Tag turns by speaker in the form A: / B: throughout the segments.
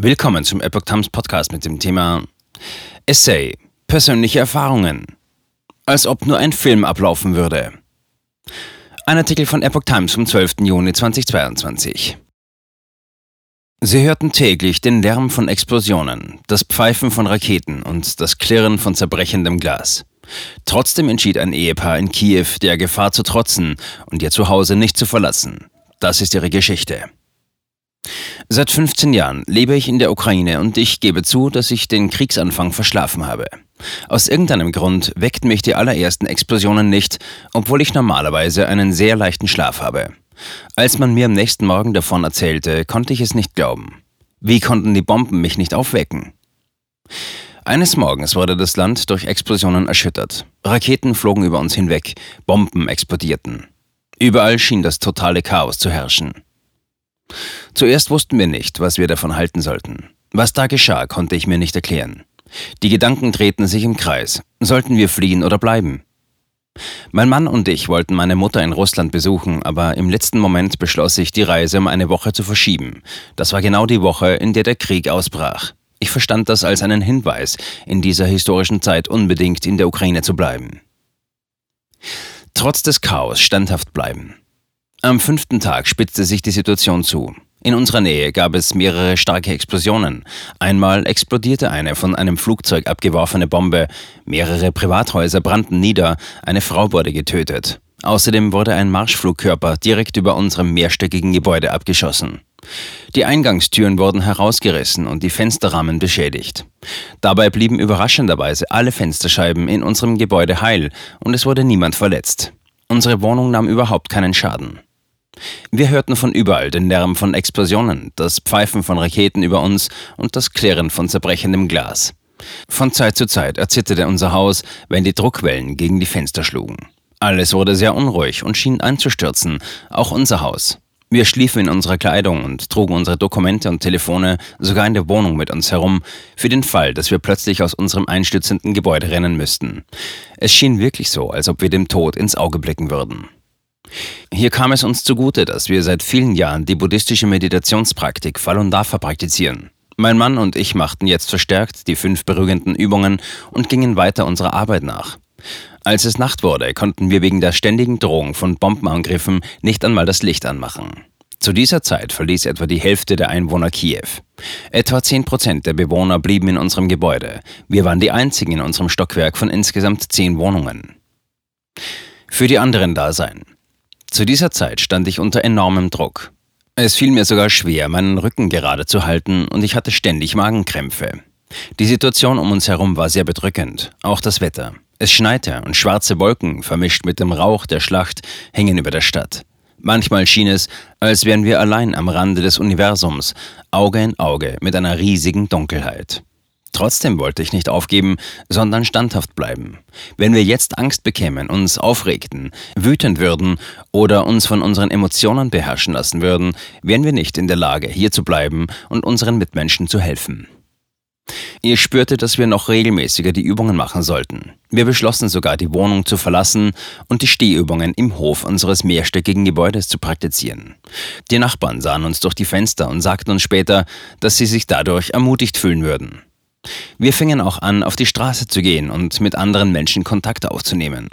A: Willkommen zum Epoch Times Podcast mit dem Thema Essay Persönliche Erfahrungen. Als ob nur ein Film ablaufen würde. Ein Artikel von Epoch Times vom 12. Juni 2022. Sie hörten täglich den Lärm von Explosionen, das Pfeifen von Raketen und das Klirren von zerbrechendem Glas. Trotzdem entschied ein Ehepaar in Kiew, der Gefahr zu trotzen und ihr Zuhause nicht zu verlassen. Das ist ihre Geschichte. Seit 15 Jahren lebe ich in der Ukraine und ich gebe zu, dass ich den Kriegsanfang verschlafen habe. Aus irgendeinem Grund weckten mich die allerersten Explosionen nicht, obwohl ich normalerweise einen sehr leichten Schlaf habe. Als man mir am nächsten Morgen davon erzählte, konnte ich es nicht glauben. Wie konnten die Bomben mich nicht aufwecken? Eines Morgens wurde das Land durch Explosionen erschüttert. Raketen flogen über uns hinweg, Bomben explodierten. Überall schien das totale Chaos zu herrschen. Zuerst wussten wir nicht, was wir davon halten sollten. Was da geschah, konnte ich mir nicht erklären. Die Gedanken drehten sich im Kreis. Sollten wir fliehen oder bleiben? Mein Mann und ich wollten meine Mutter in Russland besuchen, aber im letzten Moment beschloss ich, die Reise um eine Woche zu verschieben. Das war genau die Woche, in der der Krieg ausbrach. Ich verstand das als einen Hinweis, in dieser historischen Zeit unbedingt in der Ukraine zu bleiben. Trotz des Chaos standhaft bleiben. Am fünften Tag spitzte sich die Situation zu. In unserer Nähe gab es mehrere starke Explosionen. Einmal explodierte eine von einem Flugzeug abgeworfene Bombe, mehrere Privathäuser brannten nieder, eine Frau wurde getötet. Außerdem wurde ein Marschflugkörper direkt über unserem mehrstöckigen Gebäude abgeschossen. Die Eingangstüren wurden herausgerissen und die Fensterrahmen beschädigt. Dabei blieben überraschenderweise alle Fensterscheiben in unserem Gebäude heil und es wurde niemand verletzt. Unsere Wohnung nahm überhaupt keinen Schaden. Wir hörten von überall den Lärm von Explosionen, das Pfeifen von Raketen über uns und das Klirren von zerbrechendem Glas. Von Zeit zu Zeit erzitterte unser Haus, wenn die Druckwellen gegen die Fenster schlugen. Alles wurde sehr unruhig und schien einzustürzen, auch unser Haus. Wir schliefen in unserer Kleidung und trugen unsere Dokumente und Telefone sogar in der Wohnung mit uns herum, für den Fall, dass wir plötzlich aus unserem einstürzenden Gebäude rennen müssten. Es schien wirklich so, als ob wir dem Tod ins Auge blicken würden. Hier kam es uns zugute, dass wir seit vielen Jahren die buddhistische Meditationspraktik Falun Dafa praktizieren. Mein Mann und ich machten jetzt verstärkt die fünf beruhigenden Übungen und gingen weiter unserer Arbeit nach. Als es Nacht wurde, konnten wir wegen der ständigen Drohung von Bombenangriffen nicht einmal das Licht anmachen. Zu dieser Zeit verließ etwa die Hälfte der Einwohner Kiew. Etwa 10 Prozent der Bewohner blieben in unserem Gebäude. Wir waren die einzigen in unserem Stockwerk von insgesamt zehn Wohnungen. Für die anderen da sein. Zu dieser Zeit stand ich unter enormem Druck. Es fiel mir sogar schwer, meinen Rücken gerade zu halten und ich hatte ständig Magenkrämpfe. Die Situation um uns herum war sehr bedrückend, auch das Wetter. Es schneite und schwarze Wolken, vermischt mit dem Rauch der Schlacht, hingen über der Stadt. Manchmal schien es, als wären wir allein am Rande des Universums, Auge in Auge mit einer riesigen Dunkelheit. Trotzdem wollte ich nicht aufgeben, sondern standhaft bleiben. Wenn wir jetzt Angst bekämen, uns aufregten, wütend würden oder uns von unseren Emotionen beherrschen lassen würden, wären wir nicht in der Lage, hier zu bleiben und unseren Mitmenschen zu helfen. Ich spürte, dass wir noch regelmäßiger die Übungen machen sollten. Wir beschlossen sogar, die Wohnung zu verlassen und die Stehübungen im Hof unseres mehrstöckigen Gebäudes zu praktizieren. Die Nachbarn sahen uns durch die Fenster und sagten uns später, dass sie sich dadurch ermutigt fühlen würden. Wir fingen auch an, auf die Straße zu gehen und mit anderen Menschen Kontakt aufzunehmen.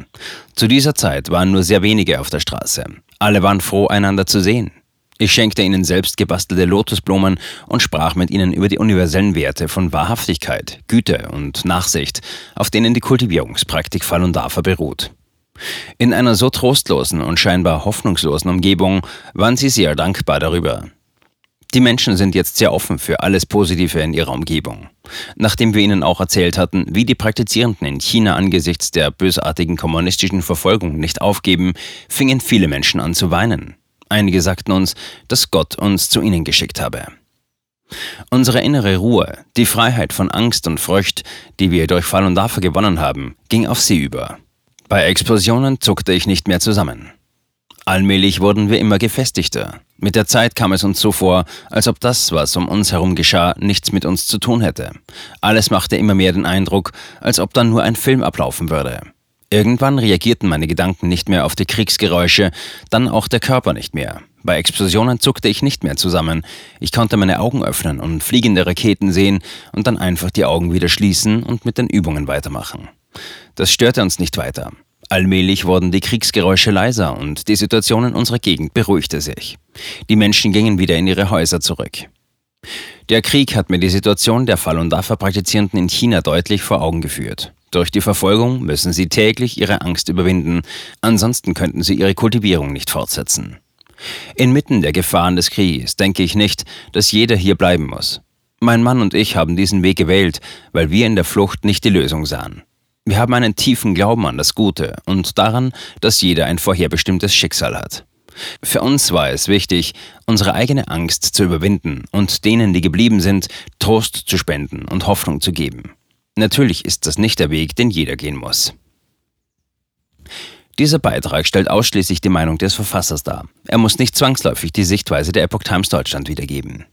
A: Zu dieser Zeit waren nur sehr wenige auf der Straße. Alle waren froh, einander zu sehen. Ich schenkte ihnen selbst gebastelte Lotusblumen und sprach mit ihnen über die universellen Werte von Wahrhaftigkeit, Güte und Nachsicht, auf denen die Kultivierungspraktik Falun Dafa beruht. In einer so trostlosen und scheinbar hoffnungslosen Umgebung waren sie sehr dankbar darüber, die Menschen sind jetzt sehr offen für alles Positive in ihrer Umgebung. Nachdem wir ihnen auch erzählt hatten, wie die Praktizierenden in China angesichts der bösartigen kommunistischen Verfolgung nicht aufgeben, fingen viele Menschen an zu weinen. Einige sagten uns, dass Gott uns zu ihnen geschickt habe. Unsere innere Ruhe, die Freiheit von Angst und Furcht, die wir durch Fall und Dafür gewonnen haben, ging auf sie über. Bei Explosionen zuckte ich nicht mehr zusammen. Allmählich wurden wir immer gefestigter. Mit der Zeit kam es uns so vor, als ob das, was um uns herum geschah, nichts mit uns zu tun hätte. Alles machte immer mehr den Eindruck, als ob dann nur ein Film ablaufen würde. Irgendwann reagierten meine Gedanken nicht mehr auf die Kriegsgeräusche, dann auch der Körper nicht mehr. Bei Explosionen zuckte ich nicht mehr zusammen. Ich konnte meine Augen öffnen und fliegende Raketen sehen und dann einfach die Augen wieder schließen und mit den Übungen weitermachen. Das störte uns nicht weiter. Allmählich wurden die Kriegsgeräusche leiser und die Situation in unserer Gegend beruhigte sich. Die Menschen gingen wieder in ihre Häuser zurück. Der Krieg hat mir die Situation der Falun Dafa-Praktizierenden in China deutlich vor Augen geführt. Durch die Verfolgung müssen sie täglich ihre Angst überwinden, ansonsten könnten sie ihre Kultivierung nicht fortsetzen. Inmitten der Gefahren des Krieges denke ich nicht, dass jeder hier bleiben muss. Mein Mann und ich haben diesen Weg gewählt, weil wir in der Flucht nicht die Lösung sahen. Wir haben einen tiefen Glauben an das Gute und daran, dass jeder ein vorherbestimmtes Schicksal hat. Für uns war es wichtig, unsere eigene Angst zu überwinden und denen, die geblieben sind, Trost zu spenden und Hoffnung zu geben. Natürlich ist das nicht der Weg, den jeder gehen muss. Dieser Beitrag stellt ausschließlich die Meinung des Verfassers dar. Er muss nicht zwangsläufig die Sichtweise der Epoch Times Deutschland wiedergeben.